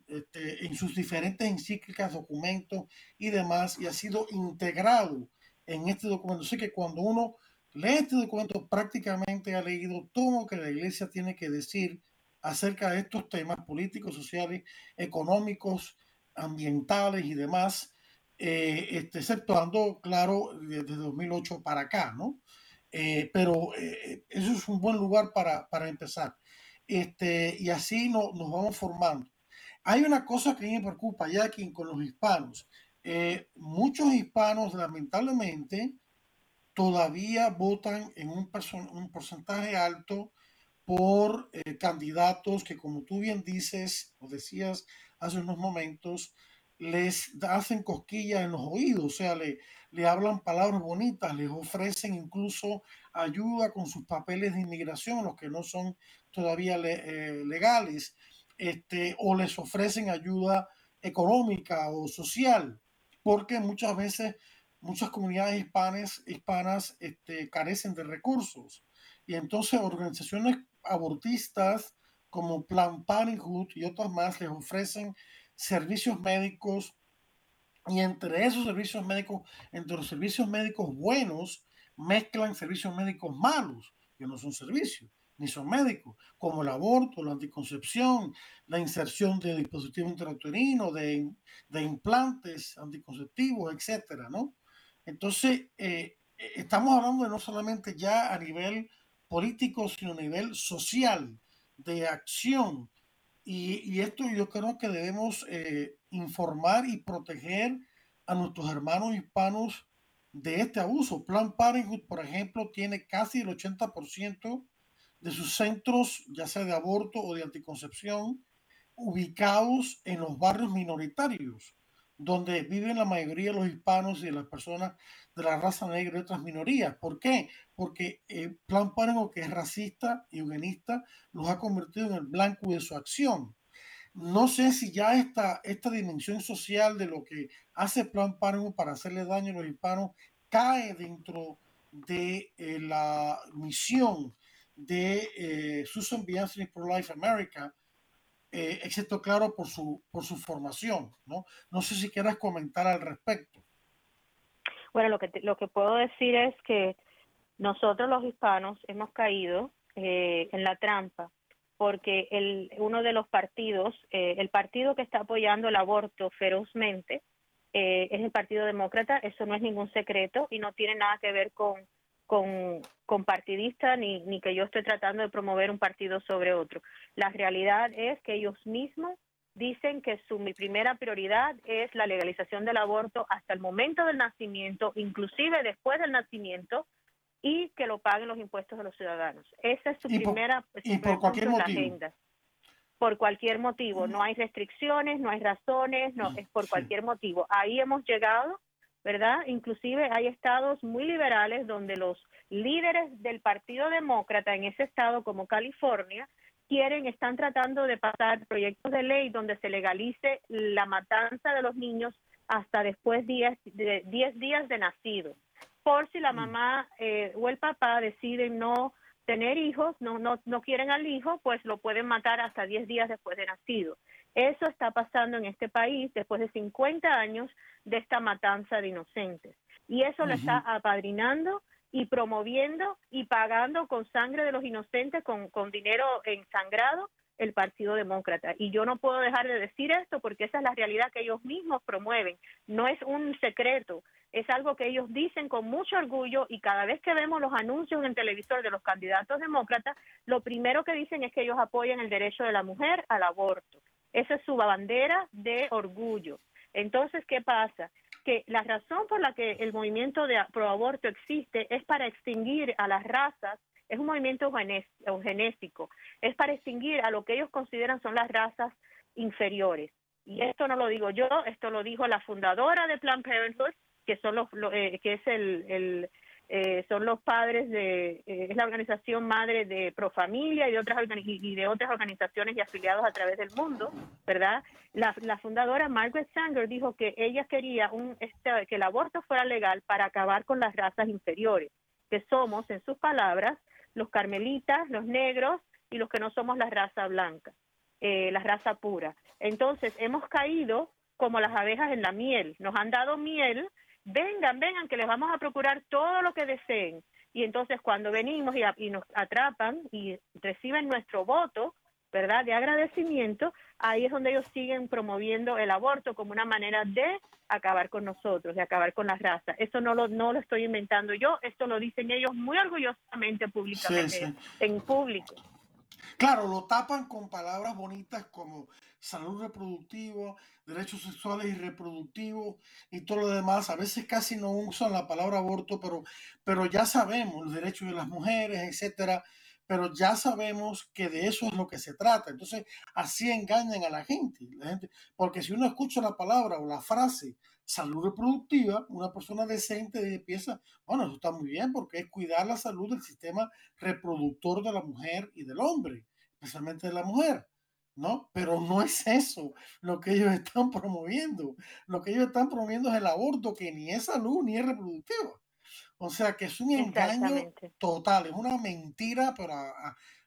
este, en sus diferentes encíclicas, documentos y demás, y ha sido integrado en este documento. Así que cuando uno lee este documento, prácticamente ha leído todo lo que la iglesia tiene que decir acerca de estos temas políticos, sociales, económicos, ambientales y demás, eh, este, exceptuando, claro, desde 2008 para acá, ¿no? Eh, pero eh, eso es un buen lugar para, para empezar. Este, y así no, nos vamos formando. Hay una cosa que me preocupa, ya aquí con los hispanos. Eh, muchos hispanos, lamentablemente, todavía votan en un, porcentaje alto por eh, candidatos que, como tú bien dices o decías hace unos momentos, les hacen cosquillas en los oídos, o sea, le, le hablan palabras bonitas, les ofrecen incluso ayuda con sus papeles de inmigración, los que no son todavía eh, legales este, o les ofrecen ayuda económica o social, porque muchas veces muchas comunidades hispanas, este, carecen de recursos. Y entonces organizaciones abortistas como Plan Parenthood y otras más les ofrecen servicios médicos Y entre esos servicios médicos, entre los servicios médicos buenos, mezclan servicios médicos malos, que no son servicios, ni son médicos, como el aborto, la anticoncepción, la inserción de dispositivos intrauterinos, de, implantes anticonceptivos, etcétera, ¿no? Entonces, eh, estamos hablando de no solamente ya a nivel político, sino a nivel social, de acción. Y, y esto yo creo que debemos eh, informar y proteger a nuestros hermanos hispanos de este abuso. Plan Parenthood, por ejemplo, tiene casi el 80% de sus centros, ya sea de aborto o de anticoncepción, ubicados en los barrios minoritarios, donde viven la mayoría de los hispanos y de las personas de la raza negra y otras minorías. ¿Por qué? Porque el Plan Parenthood, que es racista y eugenista, los ha convertido en el blanco de su acción. No sé si ya esta, esta dimensión social de lo que hace Plan Parenthood para hacerle daño a los hispanos cae dentro de eh, la misión de eh, Susan B. Anthony Pro Life America, eh, excepto claro por su, por su formación. ¿no? no sé si quieras comentar al respecto. Bueno, lo que, lo que puedo decir es que nosotros los hispanos hemos caído en la trampa porque el, uno de los partidos, eh, el partido que está apoyando el aborto ferozmente, eh, es el Partido Demócrata, eso no es ningún secreto y no tiene nada que ver con, con, partidista ni, ni que yo estoy tratando de promover un partido sobre otro. La realidad es que ellos mismos dicen que su mi primera prioridad es la legalización del aborto hasta el momento del nacimiento, inclusive después del nacimiento, y que lo paguen los impuestos de los ciudadanos. Esa es su primera y por cualquier motivo. agenda. Por cualquier motivo, no hay restricciones, no hay razones, no es por cualquier motivo. Ahí hemos llegado, ¿verdad? Inclusive hay estados muy liberales donde los líderes del Partido Demócrata en ese estado como California quieren, están tratando de pasar proyectos de ley donde se legalice la matanza de los niños hasta después de 10 días de nacido por si la mm. mamá eh, o el papá deciden no tener hijos, no, no, no quieren al hijo, pues lo pueden matar hasta 10 días después de nacido. Eso está pasando en este país después de 50 años de esta matanza de inocentes. Y eso lo está apadrinando y promoviendo y pagando con sangre de los inocentes, con, con dinero ensangrado, el Partido Demócrata. Y yo no puedo dejar de decir esto porque esa es la realidad que ellos mismos promueven. No es un secreto es algo que ellos dicen con mucho orgullo y cada vez que vemos los anuncios en el televisor de los candidatos demócratas, lo primero que dicen es que ellos apoyan el derecho de la mujer al aborto. Esa es su bandera de orgullo. Entonces, ¿qué pasa? Que la razón por la que el movimiento de proaborto existe es para extinguir a las razas, es un movimiento eugenésico, es para extinguir a lo que ellos consideran son las razas inferiores. Y esto no lo digo yo, esto lo dijo la fundadora de Planned Parenthood, que son los, eh, que es el, eh, son los padres de eh, es la organización madre de Profamilia y de otras y de otras organizaciones y afiliados a través del mundo, ¿verdad? La, la fundadora Margaret Sanger dijo que ella quería un este, que el aborto fuera legal para acabar con las razas inferiores, que somos, en sus palabras, los carmelitas, los negros y los que no somos la raza blanca, la raza pura. Entonces hemos caído como las abejas en la miel, nos han dado miel vengan, vengan, que les vamos a procurar todo lo que deseen. Y entonces cuando venimos y, nos atrapan y reciben nuestro voto, ¿verdad?, de agradecimiento, ahí es donde ellos siguen promoviendo el aborto como una manera de acabar con nosotros, de acabar con la raza. Eso no lo, no lo estoy inventando yo, esto lo dicen ellos muy orgullosamente públicamente, en público. Claro, lo tapan con palabras bonitas como salud reproductiva, derechos sexuales y reproductivos y todo lo demás. A veces casi no usan la palabra aborto, pero, pero ya sabemos los derechos de las mujeres, etcétera. Pero ya sabemos que de eso es lo que se trata. Entonces, así engañan a la gente. La gente porque si uno escucha la palabra o la frase salud reproductiva, una persona decente piensa, bueno, eso está muy bien porque es cuidar la salud del sistema reproductor de la mujer y del hombre, especialmente de la mujer. ¿no? Pero no es eso lo que ellos están promoviendo. Lo que ellos están promoviendo es el aborto, que ni es salud ni es reproductivo. O sea que es un engaño total, es una mentira, pero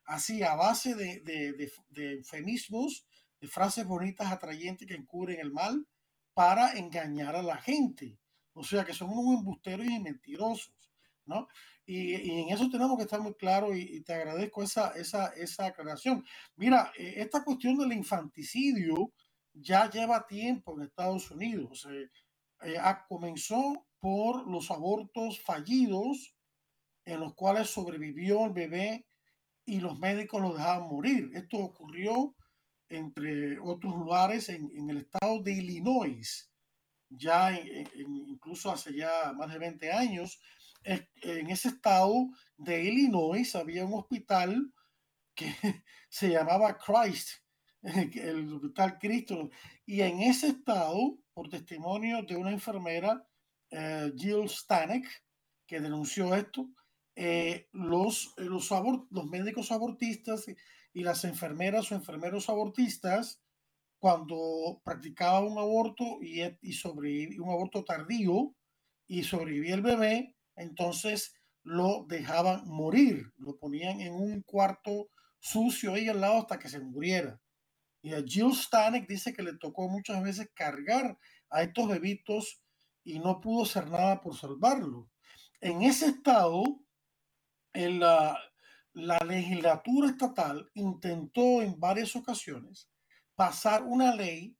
así a base de, de, de, eufemismos, de frases bonitas, atrayentes que encubren el mal, para engañar a la gente. O sea, que son unos embusteros y mentirosos, ¿no? Y, en eso tenemos que estar muy claros y, te agradezco esa, esa, esa aclaración. Mira, eh, esta cuestión del infanticidio ya lleva tiempo en Estados Unidos. Eh, eh, comenzó por los abortos fallidos en los cuales sobrevivió el bebé y los médicos lo dejaban morir. Esto ocurrió, entre otros lugares, en, el estado de Illinois, ya incluso hace ya más de 20 años. En ese estado de Illinois había un hospital que se llamaba Christ, el hospital Cristo, y en ese estado, por testimonio de una enfermera, eh, Jill Stanek, que denunció esto, eh, los, eh, los, los médicos abortistas y las enfermeras o enfermeros abortistas, cuando practicaban un aborto y, y un aborto tardío y sobrevivía el bebé, entonces lo dejaban morir, lo ponían en un cuarto sucio ahí al lado hasta que se muriera. Y a Jill Stanek dice que le tocó muchas veces cargar a estos bebitos y no pudo hacer nada por salvarlo. En ese estado, en la, legislatura estatal intentó en varias ocasiones pasar una ley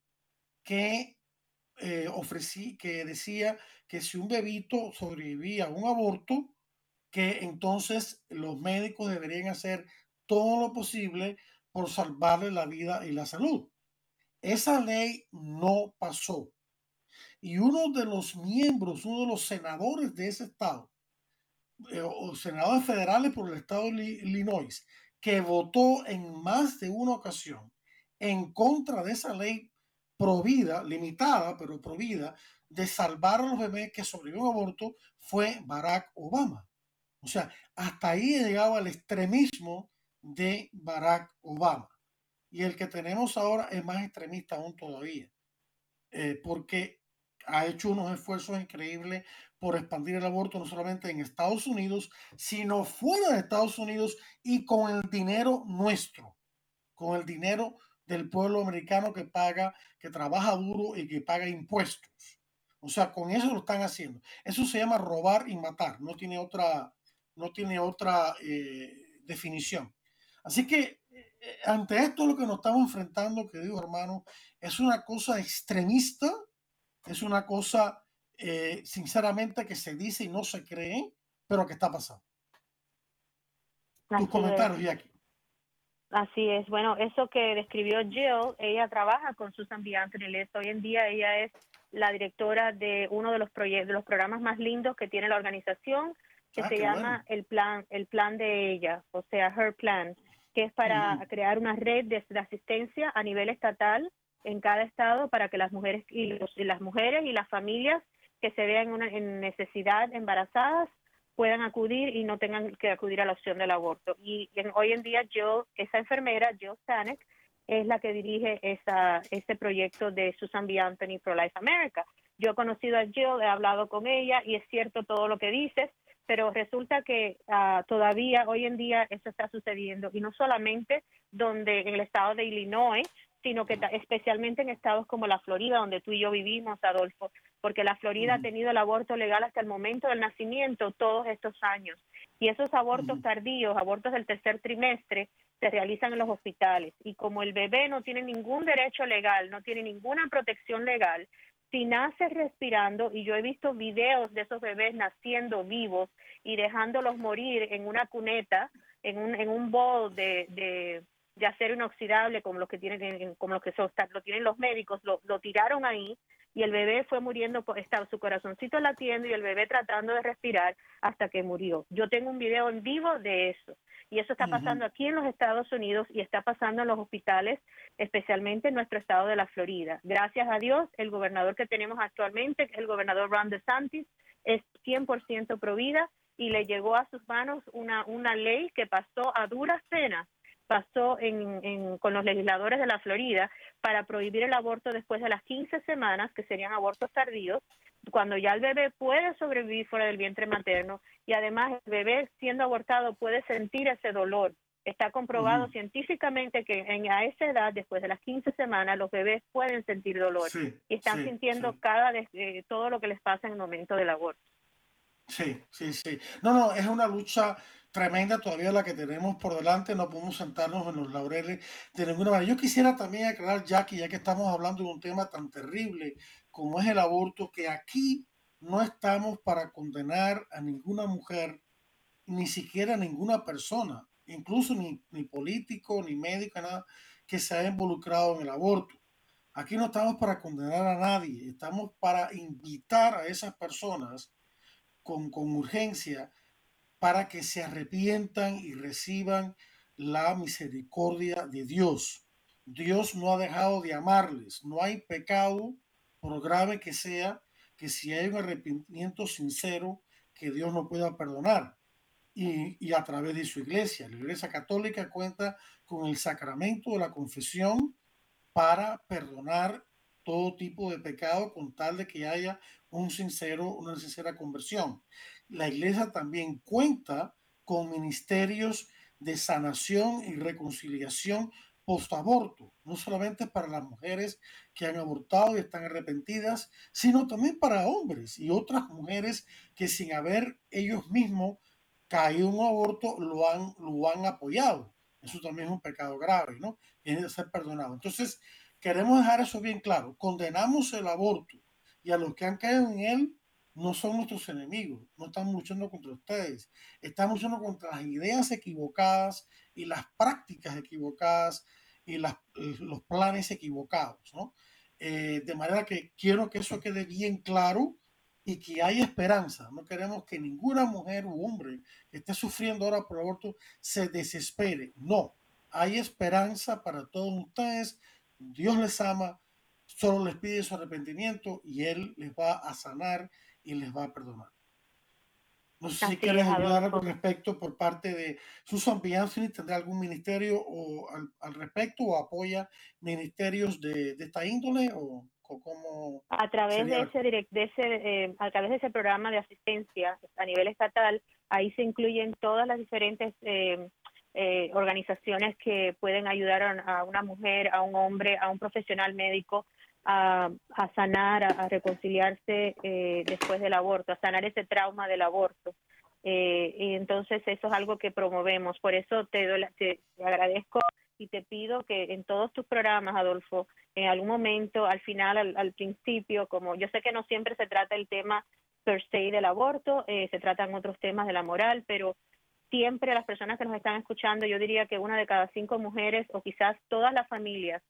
que eh, ofrecí, que decía que si un bebito sobrevivía a un aborto, que entonces los médicos deberían hacer todo lo posible por salvarle la vida y la salud. Esa ley no pasó. Y uno de los miembros, uno de los senadores de ese estado, o senadores federales por el estado de Illinois, que votó en más de una ocasión en contra de esa ley provida, limitada, pero provida, de salvar a los bebés que sobrevivieron a aborto, fue Barack Obama. O sea, hasta ahí llegaba el extremismo de Barack Obama. Y el que tenemos ahora es más extremista aún todavía, eh, porque ha hecho unos esfuerzos increíbles por expandir el aborto no solamente en Estados Unidos, sino fuera de Estados Unidos y con el dinero nuestro, con el dinero del pueblo americano que paga, que trabaja duro y que paga impuestos. O sea, con eso lo están haciendo. Eso se llama robar y matar. No tiene otra, no tiene otra eh, definición. Así que eh, ante esto lo que nos estamos enfrentando, queridos hermanos, es una cosa extremista es una cosa, eh, sinceramente, que se dice y no se cree, pero que está pasando. Tus comentarios, Jackie. Así es. Bueno, eso que describió Jill, ella trabaja con Susan B. Anthony Hoy en día ella es la directora de uno de los de los programas más lindos que tiene la organización, que ah, se llama el plan, el plan de ella, o sea, Her Plan, que es para crear una red de, asistencia a nivel estatal en cada estado para que las mujeres y, las mujeres y las familias que se vean en necesidad embarazadas puedan acudir y no tengan que acudir a la opción del aborto. Y hoy en día yo, esa enfermera, Jill Stanek, es la que dirige esa, ese proyecto de Susan B. Anthony Pro Life America. Yo he conocido a Jill, he hablado con ella y es cierto todo lo que dices, pero resulta que ah, todavía hoy en día eso está sucediendo y no solamente donde en el estado de Illinois, sino que especialmente en estados como la Florida, donde tú y yo vivimos, Adolfo, porque la Florida ha tenido el aborto legal hasta el momento del nacimiento todos estos años. Y esos abortos tardíos, abortos del tercer trimestre, se realizan en los hospitales. Y como el bebé no tiene ningún derecho legal, no tiene ninguna protección legal, si nace respirando, y yo he visto videos de esos bebés naciendo vivos y dejándolos morir en una cuneta, en un, en un bol de de acero inoxidable como los que tienen como los que son, lo tienen los médicos lo, lo tiraron ahí y el bebé fue muriendo estaba su corazoncito latiendo y el bebé tratando de respirar hasta que murió. Yo tengo un video en vivo de eso y eso está pasando aquí en los Estados Unidos y está pasando en los hospitales especialmente en nuestro estado de la Florida. Gracias a Dios el gobernador que tenemos actualmente el gobernador Ron DeSantis es 100% pro vida y le llegó a sus manos una una ley que pasó a duras penas pasó en, con los legisladores de la Florida para prohibir el aborto después de las 15 semanas, que serían abortos tardíos, cuando ya el bebé puede sobrevivir fuera del vientre materno y además el bebé siendo abortado puede sentir ese dolor Está comprobado científicamente que en, a esa edad, después de las 15 semanas, los bebés pueden sentir dolor y están sintiendo cada eh, todo lo que les pasa en el momento del aborto. Sí, sí, sí. No, no, es una lucha tremenda todavía la que tenemos por delante. No podemos sentarnos en los laureles de ninguna manera. Yo quisiera también aclarar, Jackie, ya que estamos hablando de un tema tan terrible como es el aborto, que aquí no estamos para condenar a ninguna mujer, ni siquiera a ninguna persona incluso ni, ni político, ni médico, nada, que se haya involucrado en el aborto. Aquí no estamos para condenar a nadie, estamos para invitar a esas personas con, con urgencia para que se arrepientan y reciban la misericordia de Dios. Dios no ha dejado de amarles. No hay pecado, por grave que sea, que si hay un arrepentimiento sincero, que Dios no pueda perdonar y, a través de su iglesia. La iglesia católica cuenta con el sacramento de la confesión para perdonar todo tipo de pecado con tal de que haya un sincero, una sincera conversión. La iglesia también cuenta con ministerios de sanación y reconciliación post-aborto, no solamente para las mujeres que han abortado y están arrepentidas, sino también para hombres y otras mujeres que sin haber ellos mismos caído un aborto, lo han, lo han apoyado. Eso también es un pecado grave, ¿no? Tiene que ser perdonado. Entonces, queremos dejar eso bien claro. Condenamos el aborto y a los que han caído en él no son nuestros enemigos, no estamos luchando contra ustedes, estamos luchando contra las ideas equivocadas y las prácticas equivocadas y las, los planes equivocados, ¿no? Eh, de manera que quiero que eso quede bien claro y que hay esperanza. No queremos que ninguna mujer u hombre que esté sufriendo ahora por aborto se desespere. No, hay esperanza para todos ustedes. Dios les ama, solo les pide su arrepentimiento y Él les va a sanar y les va a perdonar. No sé si quieres ayudar con respecto por parte de Susan Bianchi, tendrá algún ministerio o al, respecto o apoya ministerios de, de esta índole o a través de ese, de ese eh, a través de ese programa de asistencia a nivel estatal ahí se incluyen todas las diferentes eh, eh, organizaciones que pueden ayudar a, una mujer a un hombre a un profesional médico a, sanar a, reconciliarse después del aborto a sanar ese trauma del aborto. Y entonces eso es algo que promovemos. Por eso te, te agradezco y te pido que en todos tus programas, Adolfo, en algún momento, al final, al, principio, como yo sé que no siempre se trata el tema per se del aborto, eh, se tratan otros temas de la moral, pero siempre las personas que nos están escuchando, yo diría que una de cada cinco mujeres o quizás todas las familias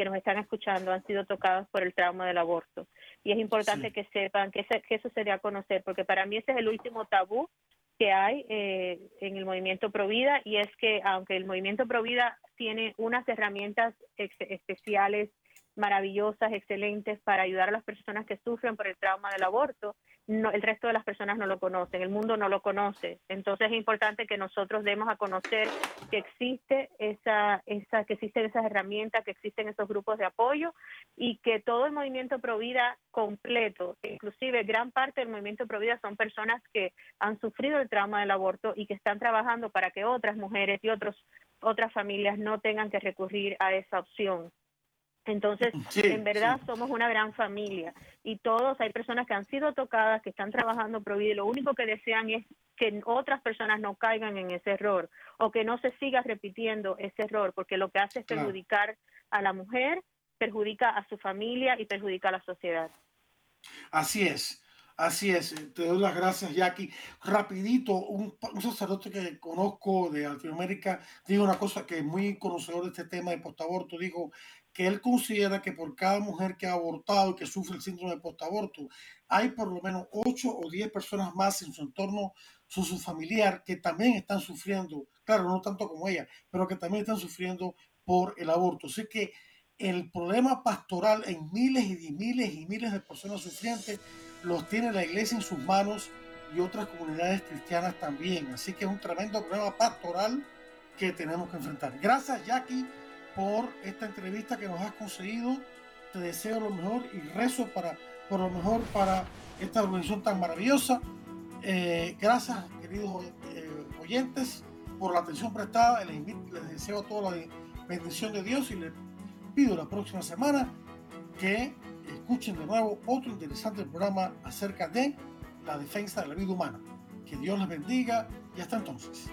que nos están escuchando han sido tocadas por el trauma del aborto. Y es importante que sepan que, que eso se dé a conocer, porque para mí ese es el último tabú que hay eh, en el movimiento Provida y es que aunque el movimiento Provida tiene unas herramientas especiales maravillosas, excelentes para ayudar a las personas que sufren por el trauma del aborto, no, el resto de las personas no lo conocen, el mundo no lo conoce. Entonces es importante que nosotros demos a conocer que existe esa, esa, que existen esas herramientas, que existen esos grupos de apoyo y que todo el movimiento Provida completo, inclusive gran parte del movimiento Provida son personas que han sufrido el trauma del aborto y que están trabajando para que otras mujeres y otras familias no tengan que recurrir a esa opción. Entonces, en verdad somos una gran familia y todos, hay personas que han sido tocadas, que están trabajando pro y lo único que desean es que otras personas no caigan en ese error o que no se siga repitiendo ese error, porque lo que hace es perjudicar a la mujer, perjudica a su familia y perjudica a la sociedad. Así es. Así es, te doy las gracias, Jackie. Rapidito, un, un, sacerdote que conozco de Latinoamérica dijo una cosa que es muy conocedor de este tema de postaborto, dijo, que él considera que por cada mujer que ha abortado y que sufre el síndrome de postaborto, hay por lo menos 8 o 10 personas más en su entorno su, su familiar que también están sufriendo, claro, no tanto como ella, pero que también están sufriendo por el aborto. Así que el problema pastoral en miles y miles y miles de personas sufrientes los tiene la iglesia en sus manos y otras comunidades cristianas también. Así que es un tremendo problema pastoral que tenemos que enfrentar. Gracias, Jackie por esta entrevista que nos has conseguido. Te deseo lo mejor y rezo para, por lo mejor para esta organización tan maravillosa. Eh, gracias, queridos eh, oyentes. por la atención prestada. Les, les deseo toda la bendición de Dios y les pido la próxima semana que escuchen de nuevo otro interesante programa acerca de la defensa de la vida humana. Que Dios les bendiga y hasta entonces.